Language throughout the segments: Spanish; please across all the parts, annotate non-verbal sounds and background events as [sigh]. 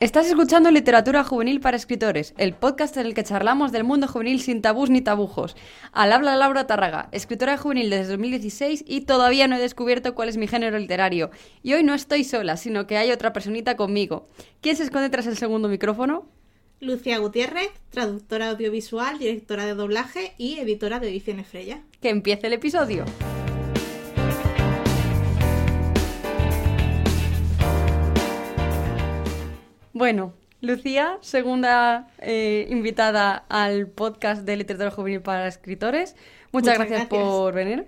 Estás escuchando Literatura Juvenil para Escritores, el podcast en el que charlamos del mundo juvenil sin tabús ni tabujos. Al habla Laura Tarraga, escritora juvenil desde 2016 y todavía no he descubierto cuál es mi género literario. Y hoy no estoy sola, sino que hay otra personita conmigo. ¿Quién se esconde tras el segundo micrófono? Lucía Gutiérrez, traductora audiovisual, directora de doblaje y editora de Ediciones Freya. Que empiece el episodio. Bueno, Lucía, segunda eh, invitada al podcast de literatura juvenil para escritores. Muchas, gracias, por venir.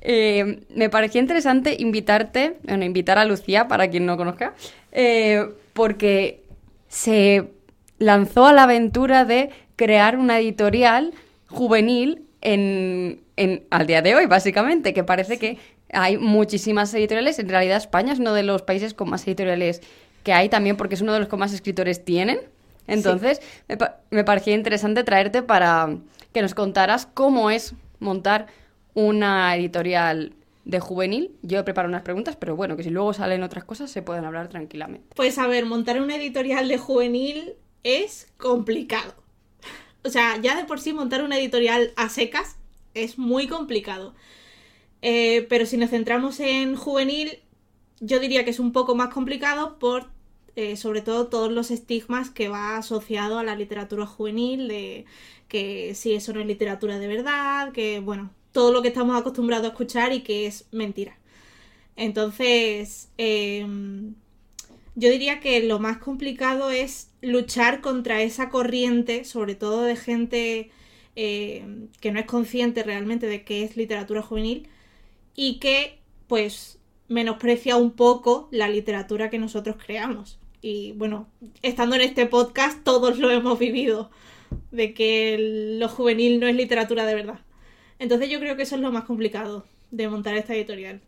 Eh, me parecía interesante invitarte, bueno, invitar a Lucía, para quien no conozca, eh, porque se lanzó a la aventura de crear una editorial juvenil en, en, al día de hoy, básicamente, que parece que hay muchísimas editoriales. En realidad, España es uno de los países con más editoriales que hay también porque es uno de los que más escritores tienen. Entonces, me, me, parecía interesante traerte para que nos contaras cómo es montar una editorial de juvenil. Yo he preparado unas preguntas, pero bueno, que si luego salen otras cosas se pueden hablar tranquilamente. Pues a ver, montar una editorial de juvenil es complicado. O sea, ya de por sí montar una editorial a secas es muy complicado. Eh, pero si nos centramos en juvenil, yo diría que es un poco más complicado por eh, sobre todo todos los estigmas que va asociado a la literatura juvenil, de que si eso no es literatura de verdad, que bueno, todo lo que estamos acostumbrados a escuchar y que es mentira. Entonces, em, yo diría que lo más complicado es luchar contra esa corriente, sobre todo de gente em, que no es consciente realmente de qué es literatura juvenil y que pues menosprecia un poco la literatura que nosotros creamos. Y bueno, estando en este podcast todos lo hemos vivido, de que lo juvenil no es literatura de verdad. Entonces yo creo que eso es lo más complicado de montar esta editorial.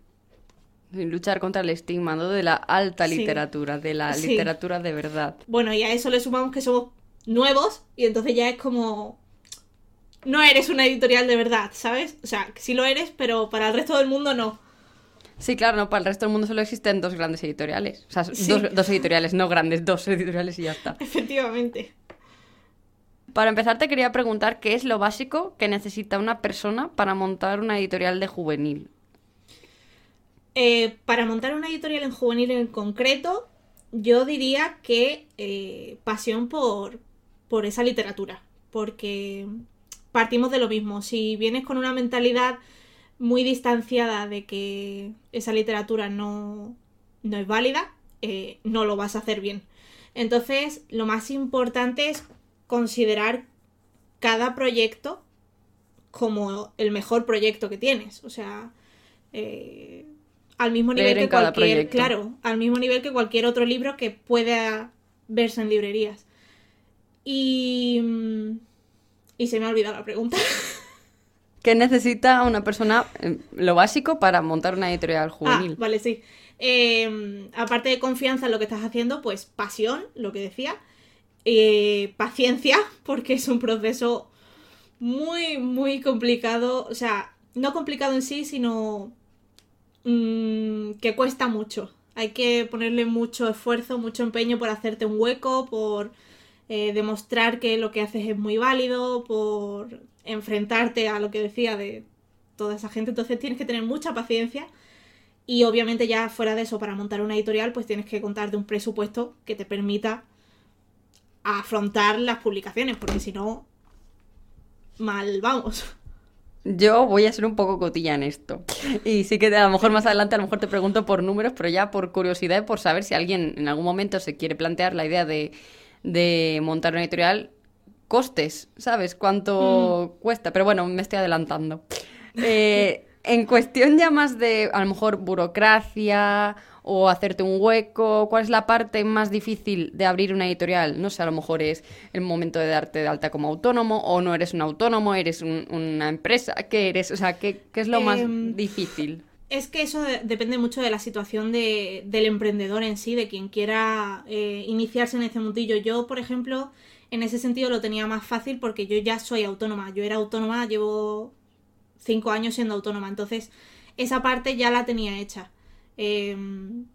Luchar contra el estigma de la alta literatura, de la literatura de verdad. Bueno, y a eso le sumamos que somos nuevos y entonces ya es como... No eres una editorial de verdad, ¿sabes? O sea, sí lo eres, pero para el resto del mundo no. Sí, claro, no, para el resto del mundo solo existen dos grandes editoriales. O sea, dos, editoriales, no grandes, dos [laughs] editoriales y ya está. Efectivamente. Para empezar, te quería preguntar qué es lo básico que necesita una persona para montar una editorial de juvenil. Eh, para montar una editorial en juvenil en concreto, yo diría que eh, pasión por, por esa literatura. Porque partimos de lo mismo. Si vienes con una mentalidad muy distanciada de que esa literatura no, no es válida, eh, no lo vas a hacer bien. Entonces, lo más importante es considerar cada proyecto como el mejor proyecto que tienes. O sea, eh, al mismo nivel que cualquier, claro, al mismo nivel que cualquier otro libro que pueda verse en librerías. Y, mm, y se me ha olvidado la pregunta. [laughs] ¿Qué necesita una persona, eh, lo básico, para montar una editorial ah, juvenil? Ah, vale, sí. Em, aparte de confianza en lo que estás haciendo, pues pasión, lo que decía. Eh, paciencia, [laughs] porque es un proceso muy, muy complicado. O sea, no complicado en sí, sino mm, que cuesta mucho. Hay que ponerle mucho esfuerzo, mucho empeño por hacerte un hueco, por eh, demostrar que lo que haces es muy válido, por enfrentarte a lo que decía de toda esa gente. Entonces tienes que tener mucha paciencia. Y obviamente ya fuera de eso, para montar una editorial, pues tienes que contar de un presupuesto que te permita afrontar las publicaciones, porque si no, mal vamos. Yo voy a ser un poco cotilla en esto. Y sí que a lo mejor más adelante a lo mejor te pregunto por números, pero ya por curiosidad y por saber si alguien en algún momento se quiere plantear la idea de, de montar una editorial, costes, ¿sabes? ¿Cuánto mm. cuesta? Pero bueno, me estoy adelantando. Eh, en cuestión ya más de, a lo mejor, burocracia o hacerte un hueco, ¿cuál es la parte más difícil de abrir una editorial? No sé, a lo mejor es el momento de darte de alta como autónomo o no eres un autónomo, eres una empresa, ¿qué eres? O sea, ¿qué, es lo más em, difícil? Es que eso depende mucho de la situación del emprendedor en sí, de quien quiera eh, iniciarse en ese mundillo. Yo, por ejemplo, en ese sentido lo tenía más fácil porque yo ya soy autónoma. Yo era autónoma, llevo cinco años siendo autónoma. Entonces, esa parte ya la tenía hecha. Em,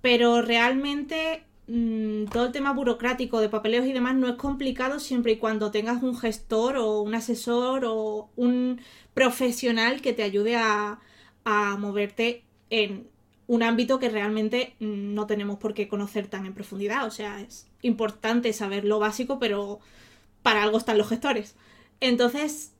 pero realmente mm, todo el tema burocrático de papeleos y demás no es complicado siempre y cuando tengas un gestor o un asesor o un profesional que te ayude a, a moverte en un ámbito que realmente no tenemos por qué conocer tan en profundidad. O sea, es importante saber lo básico, pero para algo están los gestores. Entonces,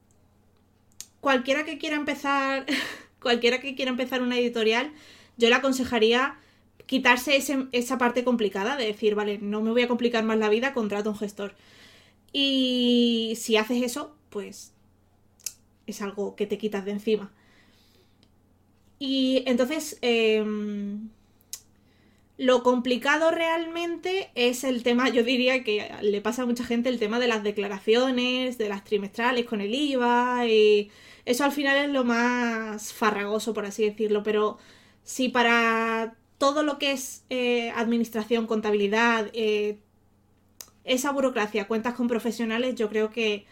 cualquiera que quiera empezar, [laughs] cualquiera que quiera empezar una editorial, yo le aconsejaría quitarse esa parte complicada de decir, vale, no me voy a complicar más la vida, contrato un gestor. Y si haces eso, pues es algo que te quitas de encima. Y entonces, em, lo complicado realmente es el tema, yo diría que le pasa a mucha gente el tema de las declaraciones, de las trimestrales con el IVA, y eso al final es lo más farragoso, por así decirlo, pero si para todo lo que es eh, administración, contabilidad, eh, esa burocracia, cuentas con profesionales, yo creo que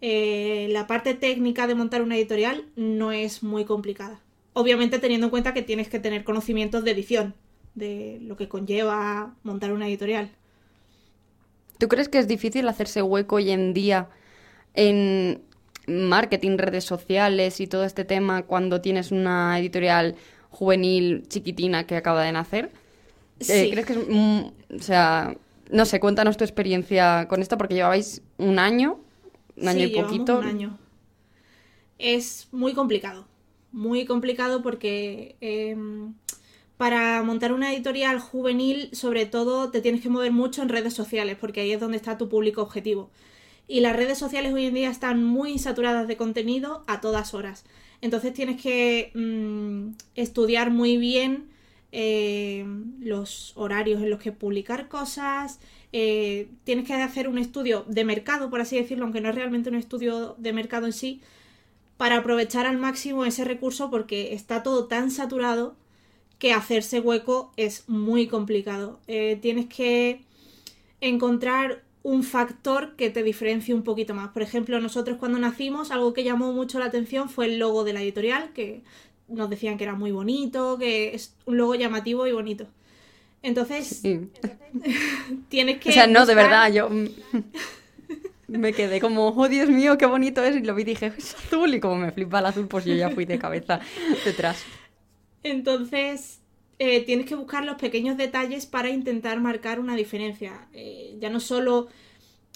eh, la parte técnica de montar una editorial no es muy complicada. Obviamente teniendo en cuenta que tienes que tener conocimientos de edición, de lo que conlleva montar una editorial. ¿Tú crees que es difícil hacerse hueco hoy en día en marketing, redes sociales y todo este tema cuando tienes una editorial juvenil chiquitina que acaba de nacer? Eh, sí. ¿Crees que es... o sea, no sé, cuéntanos tu experiencia con esto porque llevabais un año, un año y poquito. Un año. Es muy complicado muy complicado porque em, para montar una editorial juvenil, sobre todo, te tienes que mover mucho en redes sociales, porque ahí es donde está tu público objetivo. Y las redes sociales hoy en día están muy saturadas de contenido a todas horas. Entonces tienes que mm, estudiar muy bien em, los horarios en los que publicar cosas. Eh, tienes que hacer un estudio de mercado, por así decirlo, aunque no es realmente un estudio de mercado en sí, para aprovechar al máximo ese recurso porque está todo tan saturado que hacerse hueco es muy complicado. Eh, tienes que encontrar un factor que te diferencie un poquito más. Por ejemplo, nosotros cuando nacimos, algo que llamó mucho la atención fue el logo de la editorial, que nos decían que era muy bonito, que es un logo llamativo y bonito. Entonces, [laughs] tienes que... O sea, no, de verdad, yo me quedé como, oh Dios mío, qué bonito es. Y lo vi y dije, es azul. Y como me flipa el azul, pues yo ya fui de cabeza detrás. Entonces, eh, tienes que buscar los pequeños detalles para intentar marcar una diferencia. Eh, ya no solo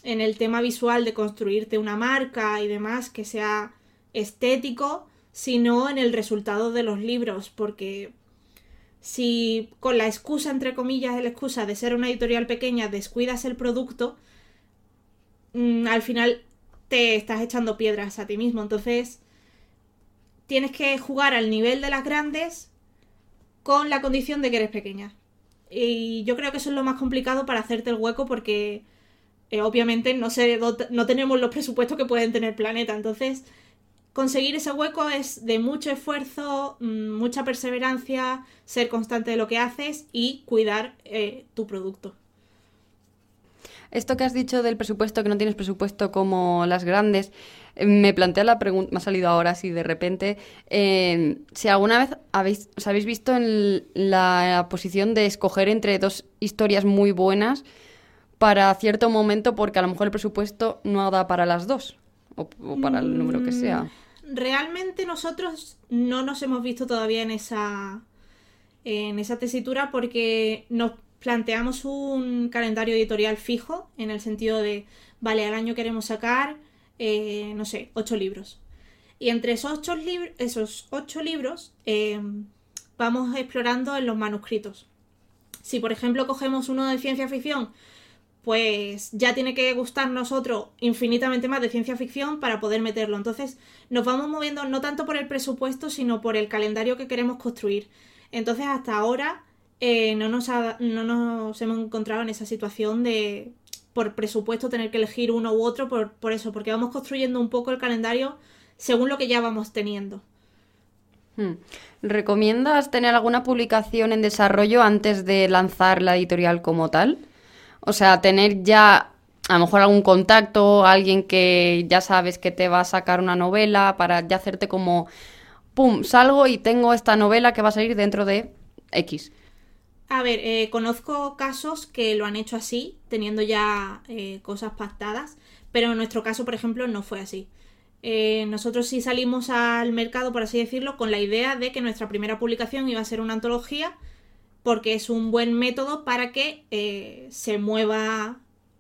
en el tema visual de construirte una marca y demás que sea estético, sino en el resultado de los libros, porque si con la excusa, entre comillas, la excusa de ser una editorial pequeña descuidas el producto, Mm, al final te estás echando piedras a ti mismo. Entonces, tienes que jugar al nivel de las grandes con la condición de que eres pequeña. Y yo creo que eso es lo más complicado para hacerte el hueco porque eh, obviamente no, se, no tenemos los presupuestos que pueden tener Planeta. Entonces, conseguir ese hueco es de mucho esfuerzo, mm, mucha perseverancia, ser constante de lo que haces y cuidar eh, tu producto. Esto que has dicho del presupuesto, que no tienes presupuesto como las grandes, eh, me plantea la pregunta, me ha salido ahora así de repente, eh, si alguna vez habéis, os habéis visto en la posición de escoger entre dos historias muy buenas para cierto momento porque a lo mejor el presupuesto no da para las dos o, para el número que sea. Mm, realmente nosotros no nos hemos visto todavía en esa en esa tesitura porque nos planteamos un calendario editorial fijo en el sentido de, vale, al año queremos sacar, eh, no sé, ocho libros. Y entre esos ocho, esos ocho libros eh, vamos explorando en los manuscritos. Si, por ejemplo, cogemos uno de ciencia ficción, pues ya tiene que gustarnos otro infinitamente más de ciencia ficción para poder meterlo. Entonces nos vamos moviendo no tanto por el presupuesto, sino por el calendario que queremos construir. Entonces hasta ahora eh, no, nos no nos hemos encontrado en esa situación de, por presupuesto, tener que elegir uno u otro por, por eso, porque vamos construyendo un poco el calendario según lo que ya vamos teniendo. Hmm. ¿Recomiendas tener alguna publicación en desarrollo antes de lanzar la editorial como tal? O sea, tener ya a lo mejor algún contacto, alguien que ya sabes que te va a sacar una novela para ya hacerte como, ¡pum!, salgo y tengo esta novela que va a salir dentro de X. A ver, eh, conozco casos que lo han hecho así, teniendo ya eh, cosas pactadas, pero en nuestro caso, por ejemplo, no fue así. Eh, nosotros sí salimos al mercado, por así decirlo, con la idea de que nuestra primera publicación iba a ser una antología, porque es un buen método para que se mueva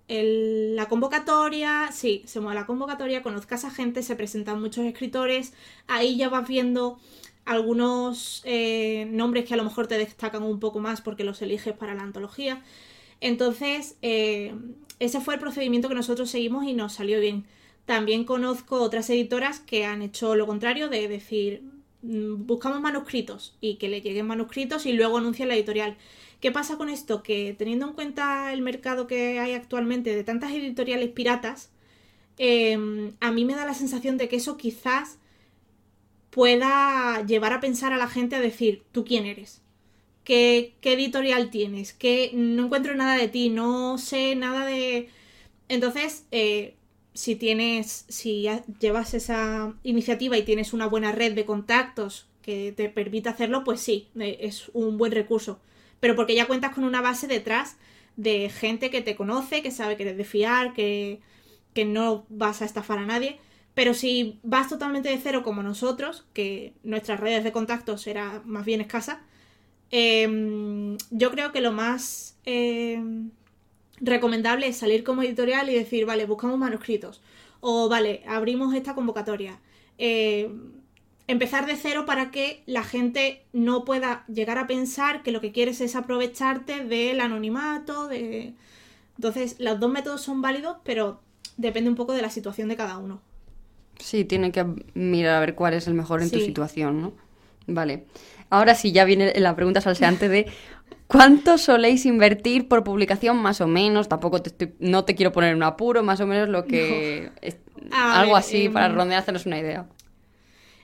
la convocatoria, sí, se mueva la convocatoria, conozcas a gente, se presentan muchos escritores, ahí ya vas viendo algunos eh, nombres que a lo mejor te destacan un poco más porque los eliges para la antología. Entonces, ese fue el procedimiento que nosotros seguimos y nos salió bien. También conozco otras editoras que han hecho lo contrario, de decir, mm, buscamos manuscritos y que le lleguen manuscritos y luego anuncian la editorial. ¿Qué pasa con esto? Que teniendo en cuenta el mercado que hay actualmente de tantas editoriales piratas, em, a mí me da la sensación de que eso quizás pueda llevar a pensar a la gente a decir, ¿tú quién eres? ¿Qué, qué editorial tienes? Que no encuentro nada de ti, no sé nada de... Entonces, eh, si tienes, si llevas esa iniciativa y tienes una buena red de contactos que te permite hacerlo, pues sí, eh, es un buen recurso. Pero porque ya cuentas con una base detrás de gente que te conoce, que sabe que eres de fiar, que, que no vas a estafar a nadie. Pero si vas totalmente de cero como nosotros, que nuestras redes de contactos era más bien escasa, em, yo creo que lo más em, recomendable es salir como editorial y decir, vale, buscamos manuscritos. O vale, abrimos esta convocatoria. Eh, empezar de cero para que la gente no pueda llegar a pensar que lo que quieres es aprovecharte del anonimato, de... Entonces, los dos métodos son válidos, pero depende un poco de la situación de cada uno. Sí, tiene que mirar a ver cuál es el mejor en tu situación, ¿no? Vale. Ahora sí, ya viene la pregunta salseante de ¿Cuánto soléis invertir por publicación más o menos? Tampoco te no te quiero poner un apuro, más o menos lo que... [laughs] algo así para em, rondear, hacernos una idea.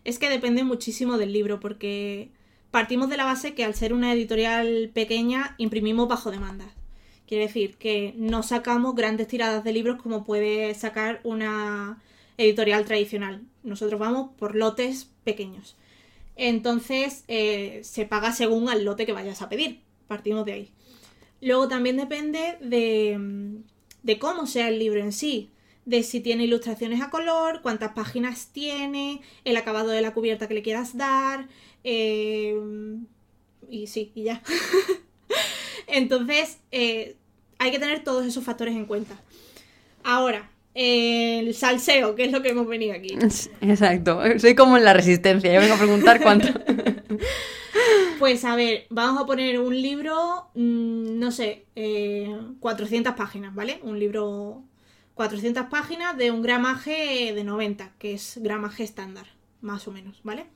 Es que depende muchísimo del libro, porque partimos de la base que al ser una editorial pequeña imprimimos bajo demanda. Quiere decir que no sacamos grandes tiradas de libros como puede sacar una editorial tradicional. Nosotros vamos por lotes pequeños. Entonces eh, se paga según al lote que vayas a pedir partimos de ahí. Luego también depende de, cómo sea el libro en sí, de si tiene ilustraciones a color, cuántas páginas tiene, el acabado de la cubierta que le quieras dar, eh, y sí, y ya. [laughs] Entonces, eh, hay que tener todos esos factores en cuenta. Ahora, el salseo, que es lo que hemos venido aquí. Exacto, soy como en la resistencia, yo vengo a preguntar cuánto. [laughs] Pues a ver, vamos a poner un libro, mm, no sé, 400 eh, páginas, ¿vale? Un libro 400 páginas de un gramaje de 90, que es gramaje estándar, más o menos, ¿vale?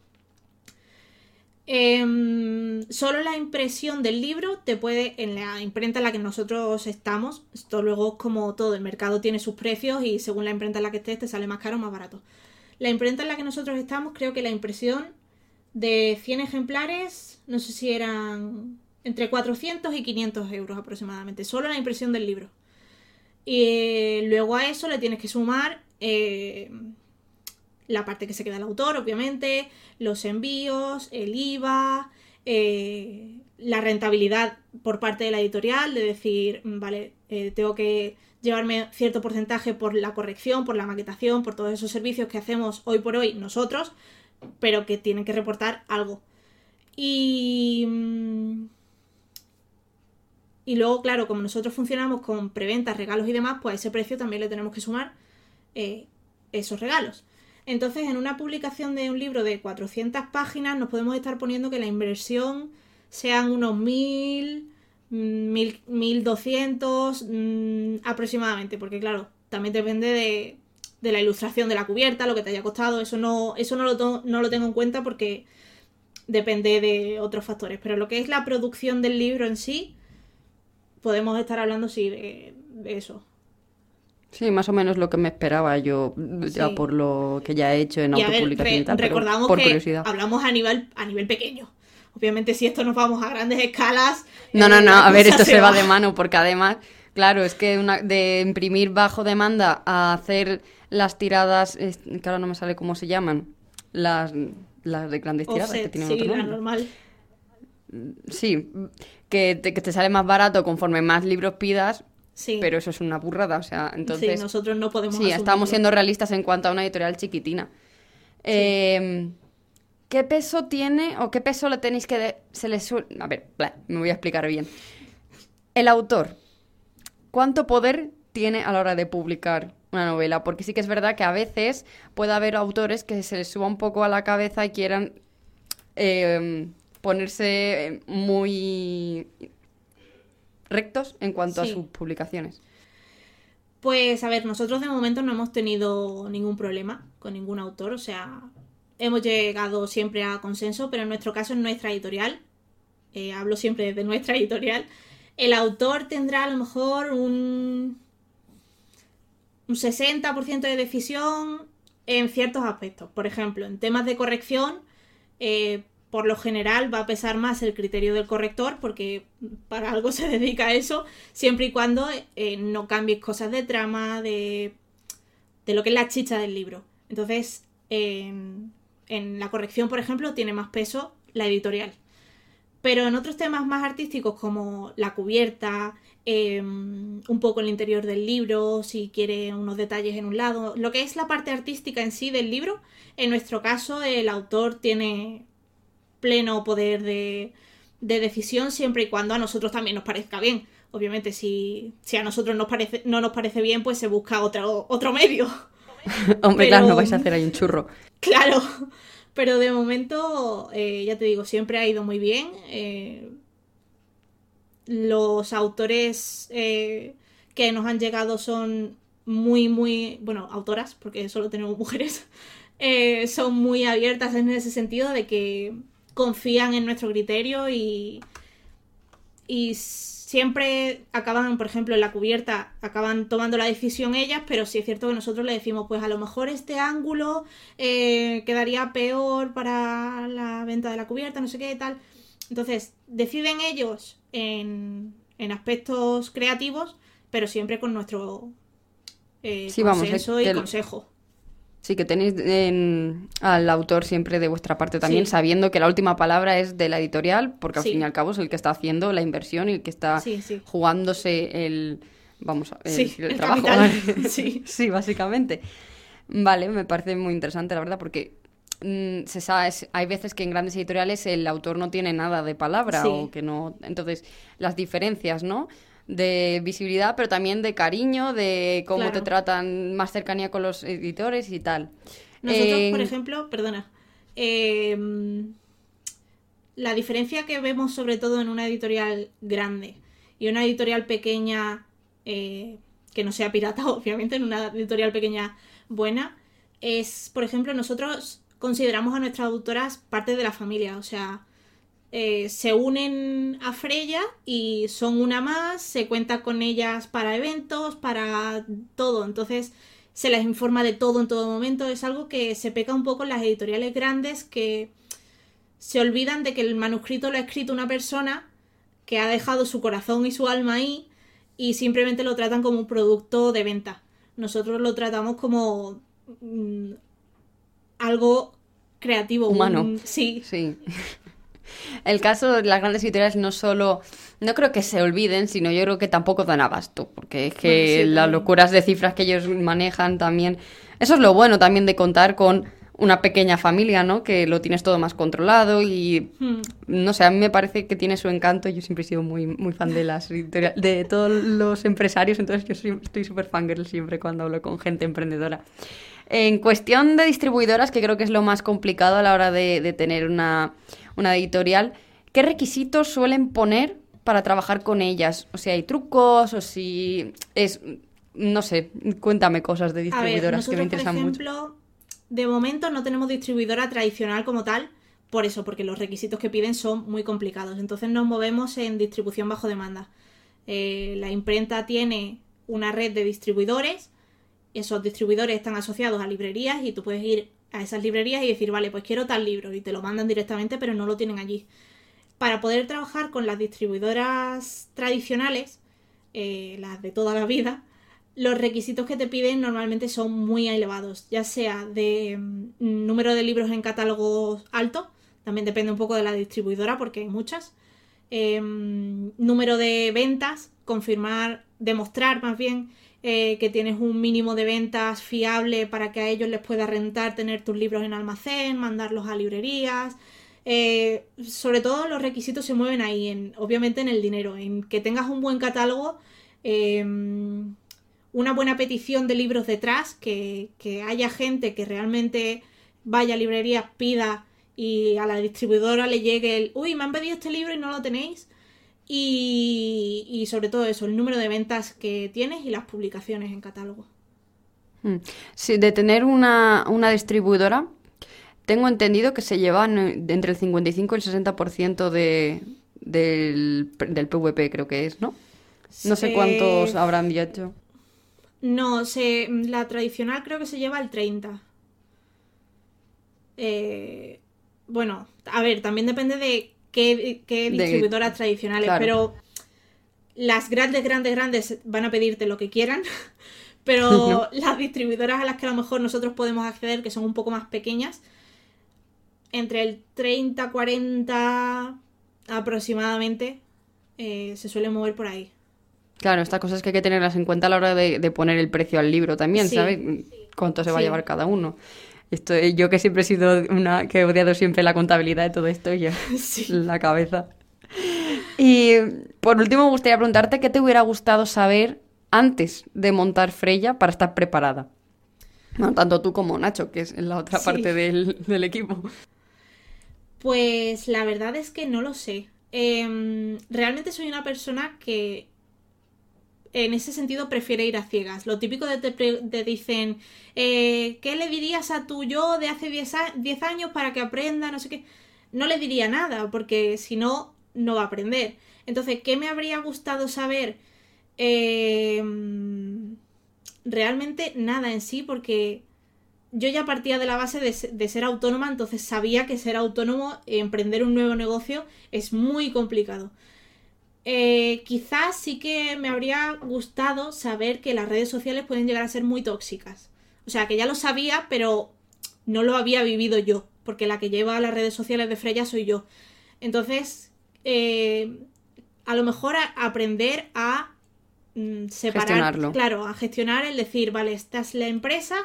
Em, solo la impresión del libro te puede, en la imprenta en la que nosotros estamos, esto luego como todo, el mercado tiene sus precios y según la imprenta en la que estés te sale más caro o más barato. La imprenta en la que nosotros estamos, creo que la impresión de 100 ejemplares, no sé si eran entre 400 y 500 euros aproximadamente, solo la impresión del libro. Y luego a eso le tienes que sumar eh, la parte que se queda el autor, obviamente, los envíos, el IVA, eh, la rentabilidad por parte de la editorial, de decir, mm, vale, eh, tengo que llevarme cierto porcentaje por la corrección, por la maquetación, por todos esos servicios que hacemos hoy por hoy nosotros, pero que tienen que reportar algo. Y. Mm, y luego, claro, como nosotros funcionamos con preventas, regalos y demás, pues a ese precio también le tenemos que sumar eh, esos regalos. Entonces, en una publicación de un libro de 400 páginas, nos podemos estar poniendo que la inversión sean unos 1000, 1200 mm, aproximadamente, porque claro, también depende de, la ilustración de la cubierta, lo que te haya costado, eso no, eso no lo tengo en cuenta porque depende de otros factores. Pero lo que es la producción del libro en sí, podemos estar hablando sí de, eso. Sí, más o menos lo que me esperaba yo, ya por lo que ya he hecho en autopublicación. recordamos por que curiosidad. hablamos a nivel, a nivel pequeño. Obviamente, si esto nos vamos a grandes escalas. No, no, no, a ver, esto se va de mano, porque además, claro, es que una, de imprimir bajo demanda a hacer las tiradas, que ahora no me sale cómo se llaman, las, las de grandes tiradas que tienen otro nombre. normal. Sí, que te, que te sale más barato conforme más libros pidas, Sí. pero eso es una burrada, o sea, entonces... sí, nosotros no podemos Sí, estamos siendo realistas en cuanto a una editorial chiquitina. Eh, ¿Qué peso tiene o qué peso le tenéis que... de- se le su- A ver, bla, me voy a explicar bien. El autor, ¿cuánto poder tiene a la hora de publicar una novela? Porque sí que es verdad que a veces puede haber autores que se les suba un poco a la cabeza y quieran eh, ponerse muy rectos en cuanto a sus publicaciones. Pues a ver, nosotros de momento no hemos tenido ningún problema con ningún autor, o sea, hemos llegado siempre a consenso, pero en nuestro caso, en nuestra editorial, eh, hablo siempre de nuestra editorial, el autor tendrá a lo mejor un, un 60% de decisión en ciertos aspectos. Por ejemplo, en temas de corrección, eh, por lo general va a pesar más el criterio del corrector, porque para algo se [laughs] dedica a eso, siempre y cuando eh, no cambies cosas de trama, de, de lo que es la chicha del libro. Entonces, en, la corrección, por ejemplo, tiene más peso la editorial. Pero en otros temas más artísticos como la cubierta, eh, un poco el interior del libro, si quiere unos detalles en un lado, lo que es la parte artística en sí del libro, en nuestro caso el autor tiene pleno poder de, de decisión siempre y cuando a nosotros también nos parezca bien. Obviamente si, si a nosotros nos parece, no nos parece bien, pues se busca otro, otro medio. [laughs] Hombre, claro, no vais a hacer ahí un churro. Claro, pero de momento, eh, ya te digo, siempre ha ido muy bien. eh, los autores eh, que nos han llegado son muy, muy, bueno, autoras, porque solo tenemos mujeres, [laughs] son muy abiertas en ese sentido de que confían en nuestro criterio y, y siempre acaban, por ejemplo, en la cubierta, acaban tomando la decisión ellas, pero sí es cierto que nosotros le decimos, pues a lo mejor este ángulo eh, quedaría peor para la venta de la cubierta, no sé qué tal. Entonces, deciden ellos en, en aspectos creativos, pero siempre con nuestro eh, Sí, vamos, consenso y el- consejo. Sí, que tenéis en- al autor siempre de vuestra parte también, Sí. sabiendo que la última palabra es de la editorial, porque al Sí. fin y al cabo es el que está haciendo la inversión y el que está Sí, jugándose el, vamos, a el, el el trabajo. [laughs] Sí. sí, básicamente. Vale, me parece muy interesante, la verdad, porque mm, se sabe, hay veces que en grandes editoriales el autor no tiene nada de palabra o que no... Entonces, las diferencias, ¿no? De visibilidad, pero también de cariño, de cómo te tratan más cercanía con los editores y tal. Nosotros, Eh, por ejemplo, perdona, eh, la diferencia que vemos sobre todo en una editorial grande y una editorial pequeña eh, que no sea pirata, [laughs] obviamente, en una editorial pequeña buena, es, por ejemplo, nosotros consideramos a nuestras autoras parte de la familia, o sea, eh, se unen a Freya y son una más, se cuenta con ellas para eventos, para todo, entonces se les informa de todo en todo momento, es algo que se peca un poco en las editoriales grandes que se olvidan de que el manuscrito lo ha escrito una persona que ha dejado su corazón y su alma ahí y simplemente lo tratan como un producto de venta. Nosotros lo tratamos como mm, algo creativo, Humano. un- sí, Sí. El caso de las grandes editoriales no solo, no creo que se olviden, sino yo creo que tampoco dan abasto, porque es que Bueno, sí, las también. locuras de cifras que ellos manejan también, eso es lo bueno también de contar con una pequeña familia, ¿no? Que lo tienes todo más controlado y Hmm. no sé, a mí me parece que tiene su encanto. Yo siempre he sido muy, muy fan de las editoriales, de todos los empresarios, entonces yo soy- estoy súper fangirl siempre cuando hablo con gente emprendedora. En cuestión de distribuidoras, que creo que es lo más complicado a la hora de, de tener una, una editorial, ¿qué requisitos suelen poner para trabajar con ellas? O si hay trucos, o si es, no sé, cuéntame cosas de A ver, distribuidoras que me nosotros, por interesan mucho. ejemplo, de momento no tenemos distribuidora tradicional como tal, por eso, porque los requisitos que piden son muy complicados. Entonces nos movemos en distribución bajo demanda. Eh, la imprenta tiene una red de distribuidores, esos distribuidores están asociados a librerías y tú puedes ir a esas librerías y decir, vale, pues quiero tal libro y te lo mandan directamente, pero no lo tienen allí. Para poder trabajar con las distribuidoras tradicionales, eh, las de toda la vida, los requisitos que te piden normalmente son muy elevados, ya sea de mm, número de libros en catálogo alto, también depende un poco de la distribuidora porque hay muchas, em, número de ventas, confirmar, demostrar más bien eh, que tienes un mínimo de ventas fiable para que a ellos les pueda rentar tener tus libros en almacén, mandarlos a librerías. Eh, sobre todo los requisitos se mueven ahí, en, obviamente en el dinero, en que tengas un buen catálogo, em, una buena petición de libros detrás, que, que haya gente que realmente vaya a librerías, pida y a la distribuidora le llegue el, uy, me han pedido este libro y no lo tenéis. Y, sobre todo eso, el número de ventas que tienes y las publicaciones en catálogo. Hmm. Sí, de tener una, distribuidora, tengo entendido que se llevan entre el 55 y el 60% de, del, del PVP, creo que es, ¿no? No sé cuántos habrán dicho. No, se, la tradicional creo que se lleva el 30. Eh, bueno, a ver, también depende de qué, distribuidoras tradicionales, pero las grandes, grandes, grandes van a pedirte lo que quieran, [laughs] pero [laughs] las distribuidoras a las que a lo mejor nosotros podemos acceder, que son un poco más pequeñas, entre el 30, 40 aproximadamente, eh, se suele mover por ahí. Claro, estas cosas que hay que tenerlas en cuenta a la hora de, poner el precio al libro también, ¿sabes? Cuánto se va a llevar cada uno. Esto, yo que siempre he sido una que he odiado siempre la contabilidad de todo esto, ya [laughs] la cabeza. Y por último, me gustaría preguntarte qué te hubiera gustado saber antes de montar Freya para estar preparada. tanto tú como Nacho, que es la otra parte del, equipo. Pues la verdad es que no lo sé. Em, realmente soy una persona que en ese sentido prefiere ir a ciegas. Lo típico de te, dicen, eh, ¿qué le dirías a tu yo de hace 10 años para que aprenda? No sé qué. No le diría nada, porque si no, no va a aprender. Entonces, ¿qué me habría gustado saber? Em, realmente nada en sí, porque yo ya partía de la base de, de, ser autónoma, entonces sabía que ser autónomo, emprender un nuevo negocio es muy complicado. Eh, quizás sí que me habría gustado saber que las redes sociales pueden llegar a ser muy tóxicas. O sea, que ya lo sabía, pero no lo había vivido yo, porque la que lleva las redes sociales de Freya soy yo. Entonces, eh, a lo mejor aprender a mm, separar, claro, a gestionar el decir, vale, esta es la empresa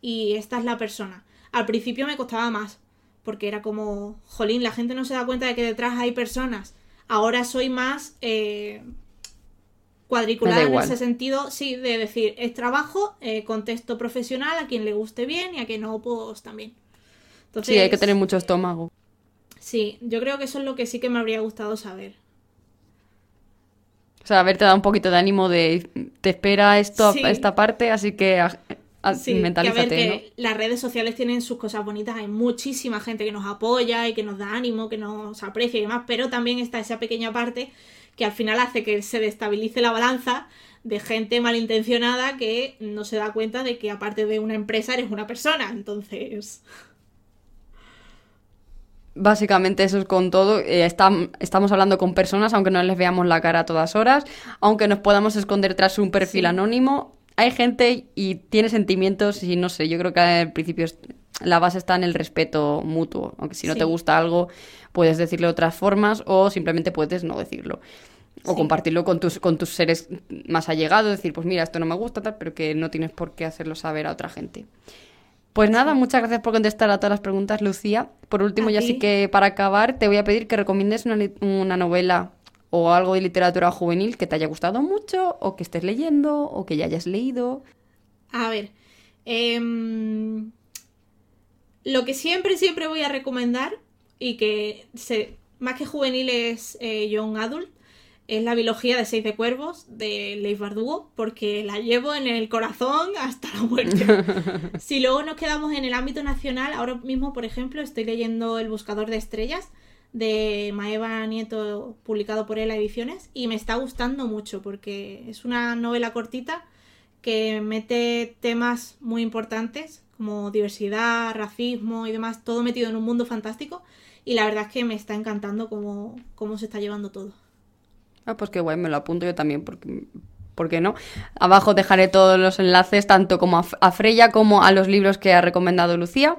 y esta es la persona. Al principio me costaba más, porque era como, jolín, la gente no se da cuenta de que detrás hay personas Ahora soy más eh, cuadricular en ese sentido, sí, de decir, es trabajo, eh, contexto profesional, a quien le guste bien y a quien no, pues también. sí, hay que tener mucho estómago. Sí, yo creo que eso es lo que sí que me habría gustado saber. O sea, haberte dado un poquito de ánimo de te espera esto, esta parte, así que sí, mentalízate, que a ver, que las redes sociales tienen sus cosas bonitas, hay muchísima gente que nos apoya y que nos da ánimo, que nos aprecia y demás, pero también está esa pequeña parte que al final hace que se destabilice la balanza de gente malintencionada que no se da cuenta de que aparte de una empresa eres una persona, entonces... Básicamente eso es con todo. Eh, estamos hablando con personas, aunque no les veamos la cara a todas horas, aunque nos podamos esconder tras un perfil anónimo, hay gente y tiene sentimientos y no sé, yo creo que al principio la base está en el respeto mutuo, aunque si no te gusta algo puedes decirlo de otras formas o simplemente puedes no decirlo. O compartirlo con tus, con tus seres más allegados, decir, pues mira, esto no me gusta, tal, pero que no tienes por qué hacerlo saber a otra gente. Pues nada, muchas gracias por contestar a todas las preguntas, Lucía. Por último, ya sí que para acabar, te voy a pedir que recomiendes una, una novela o algo de literatura juvenil que te haya gustado mucho o que estés leyendo o que ya hayas leído. A ver, em, lo que siempre, siempre voy a recomendar y que más que juvenil es eh, young adult, es la biología de Seis de Cuervos de Leif Bardugo, porque la llevo en el corazón hasta la muerte. [laughs] si luego nos quedamos en el ámbito nacional, ahora mismo, por ejemplo, estoy leyendo El Buscador de Estrellas, de Maeva Nieto publicado por Ela Ediciones y me está gustando mucho porque es una novela cortita que mete temas muy importantes como diversidad, racismo y demás, todo metido en un mundo fantástico y la verdad es que me está encantando cómo, cómo se está llevando todo. Ah, pues qué guay, me lo apunto yo también porque ¿por qué no? Abajo dejaré todos los enlaces, tanto como a Freya como a los libros que ha recomendado Lucía.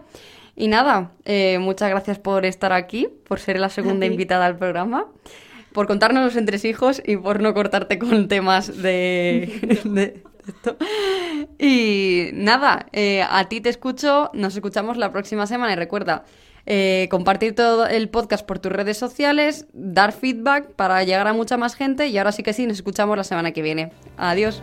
Y nada, eh, muchas gracias por estar aquí, por ser la segunda invitada al programa. por contarnos los entresijos y por no cortarte con temas de, [laughs] de esto. Y nada, eh, a ti te escucho, nos escuchamos la próxima semana y recuerda, eh, compartir todo el podcast por tus redes sociales, dar feedback para llegar a mucha más gente y ahora sí que sí, nos escuchamos la semana que viene. Adiós.